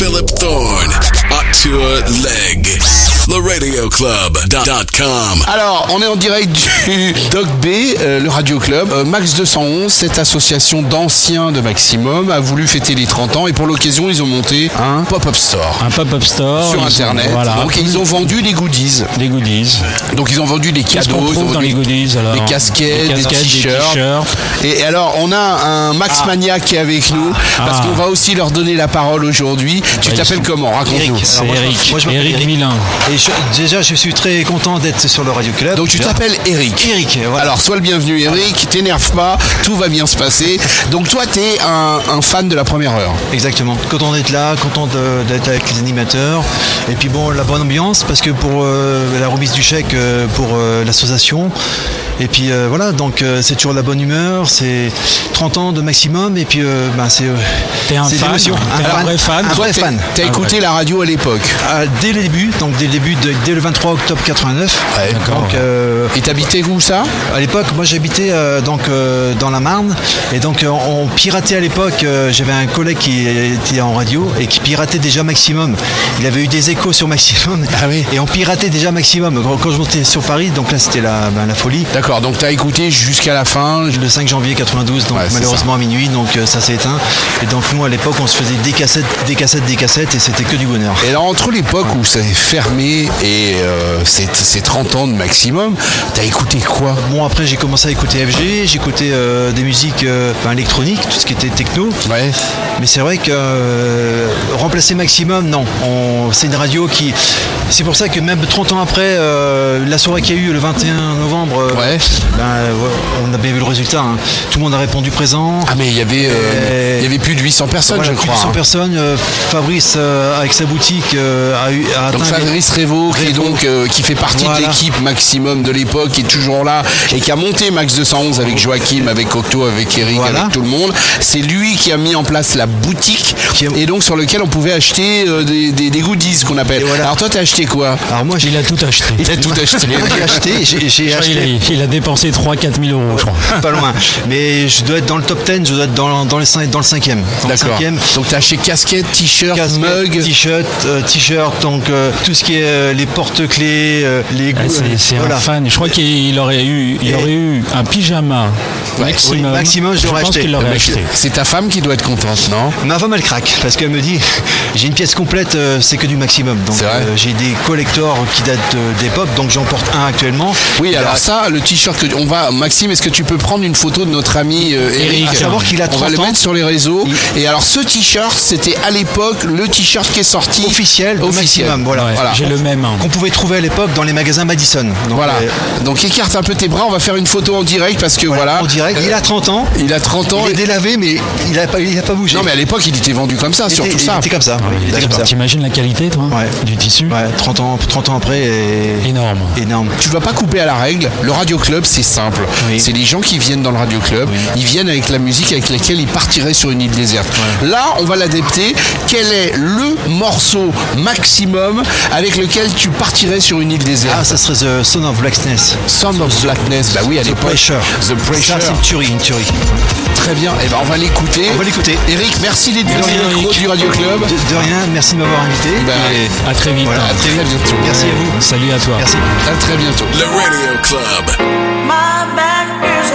Philip Thorne. Tour Leg. TheRadioClub.com. Alors, on est en direct du Doc B, euh, le Radio Club. Euh, Max 211, cette association d'anciens de Maximum, a voulu fêter les 30 ans et pour l'occasion, ils ont monté un pop-up store Un pop-up store. sur ont- Internet. Voilà. Donc, ils ont vendu des goodies. des goodies. Donc, ils ont vendu des cadeaux. ils ont dans les goodies alors Des casquettes, des casquettes, t-shirts. t-shirts. Et alors, on a un Max Mania qui est avec nous, parce Ah. qu'on va aussi leur donner la parole aujourd'hui. Tu Bah, t'appelles sont- comment? Raconte-nous. Moi, je- Eric. moi, je m'appelle Eric Eric. Et je- déjà, je suis très content d'être sur le Radio Club. Donc tu t'appelles Eric. Eric, voilà. Alors sois le bienvenu Eric, t'énerve pas, tout va bien se passer. Donc toi t'es un, un fan de la première heure. Exactement. Content d'être là, content d'être avec les animateurs. Et puis bon, la bonne ambiance parce que pour euh, la remise du chèque euh, pour euh, l'association. Et puis euh, voilà, donc euh, c'est toujours la bonne humeur. C'est 30 ans de maximum. Et puis euh, ben, c'est. euh, T'es un fan. T'es un vrai fan vrai fan. T'as Ah, écouté la radio à l'époque. Ah, dès le début, donc dès le début, de- dès le 23 octobre 89. Ouais, d'accord. Donc, euh, Et t'habitais où ça? À l'époque, moi j'habitais euh, donc euh, dans la Marne et donc euh, on piratait à l'époque. euh, J'avais un collègue qui était en radio et qui piratait déjà Maximum. Il avait eu des échos sur Maximum Ah oui. et on piratait déjà Maximum. Quand, quand je montais sur Paris, donc là c'était la, ben, la folie. D'accord, donc t'as écouté jusqu'à la fin. Le 5 janvier 92, donc Ouais, c'est malheureusement à minuit, donc euh, ça s'est éteint. Et donc nous à l'époque, on se faisait des cassettes, des cassettes, des cassettes et c'était que du bonheur. Et alors entre l'époque où ça est et euh, c'est c'est 30 ans de maximum, t'as écouté quoi? Bon après j'ai commencé à écouter FG, j'écoutais euh, des musiques euh, ben, électroniques, tout ce qui était techno. Ouais. Mais c'est vrai que euh, remplacer Maximum, non. On- C'est une radio qui. C'est pour ça que même 30 ans après, euh, la soirée qu'il y a eu le 21 novembre, Ouais. ben, ouais, on a bien vu le résultat. hein. Tout le monde a répondu présent. Ah mais il y avait il y avait plus de 800 personnes Voilà, je plus crois. 100 hein. personnes. Fabrice, avec sa boutique, a, eu, a Donc atteint Fabrice Révaux, qui est donc euh, qui fait partie de Voilà. l'équipe maximum de l'époque, qui est toujours là et qui a monté Max 211 avec Joachim, avec Cocteau, avec Eric, Voilà. avec tout le monde. C'est lui qui a mis en place la boutique Qui est- et donc sur lequel on pouvait acheter euh, des, des- des goodies qu'on appelle. Voilà. Alors toi t'as acheté quoi? Alors moi, j'ai Il a tout acheté. Il a tout acheté. j'ai acheté, acheté. a, il a dépensé 3-4 000 euros, je crois. Pas loin. Mais je dois être dans le top 10, je dois être dans, dans, les dans le cinquième. Dans le D'accord. cinquième. Donc t'as acheté casquette, t-shirt, mug. t-shirt, euh, t-shirt, donc euh, tout ce qui est euh, les porte-clés, euh, les Ah, goûts, C'est c'est voilà. un fan. Je crois qu'il aurait eu, il Et- aurait eu un pyjama maximum. oui, maximum, je l'aurais pense acheté. qu'il l'aurait acheté. C'est ta femme qui doit être contente, non? Ma femme elle craque parce qu'elle me dit j'ai une pièce complète, euh, c'est que du maximum. Donc C'est vrai? euh, j'ai des collectors qui datent d'époque, donc j'en porte un actuellement. Oui, alors a- ça, le t-shirt que on va, Maxime, est-ce que tu peux prendre une photo de notre ami euh, Eric? À savoir qu'il a On va 30 le mettre sur les réseaux. Et alors, ce t-shirt, c'était à l'époque le t-shirt qui est sorti officiel, officiel. maximum, voilà. Ouais, voilà. J'ai le même. hein. Qu'on pouvait trouver à l'époque dans les magasins Madison. Donc, Voilà. euh, Donc écarte un peu tes bras, on va faire une photo en direct parce que voilà. En direct, il a 30 ans. Il a 30 ans. Il est délavé, mais il n'a pas, il a pas bougé. Non mais à l'époque il était vendu comme ça, il surtout était, ça. il était comme ça. T'imagines la qualité, toi, Ouais. du tissu? Ouais, 30 ans, 30 ans après, et... Énorme. énorme. Tu vas pas couper à la règle. Le Radio Club, c'est simple. Oui. C'est les gens qui viennent dans le Radio Club. Ils viennent avec la musique avec laquelle ils partiraient sur une île déserte. Là, on va l'adapter. Quel est le morceau maximum avec lequel tu partirais sur une île Ah, déserte ça serait The Son of Blackness. Sound of Blackness. Bah oui, à The l'époque. Pressure. The Pressure. Ça, c'est une tuerie, une tuerie. Très bien. Et ben, on va l'écouter. On va l'écouter. Eric, merci d'être venu au micro du Radio Club. De, de rien, merci de m'avoir invité. Bah, Et À très vite. voilà, à très Très bientôt. Merci à vous. Salut à toi. Merci. À très bientôt. The Radio Club. My back is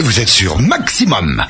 Vous êtes sur maximum.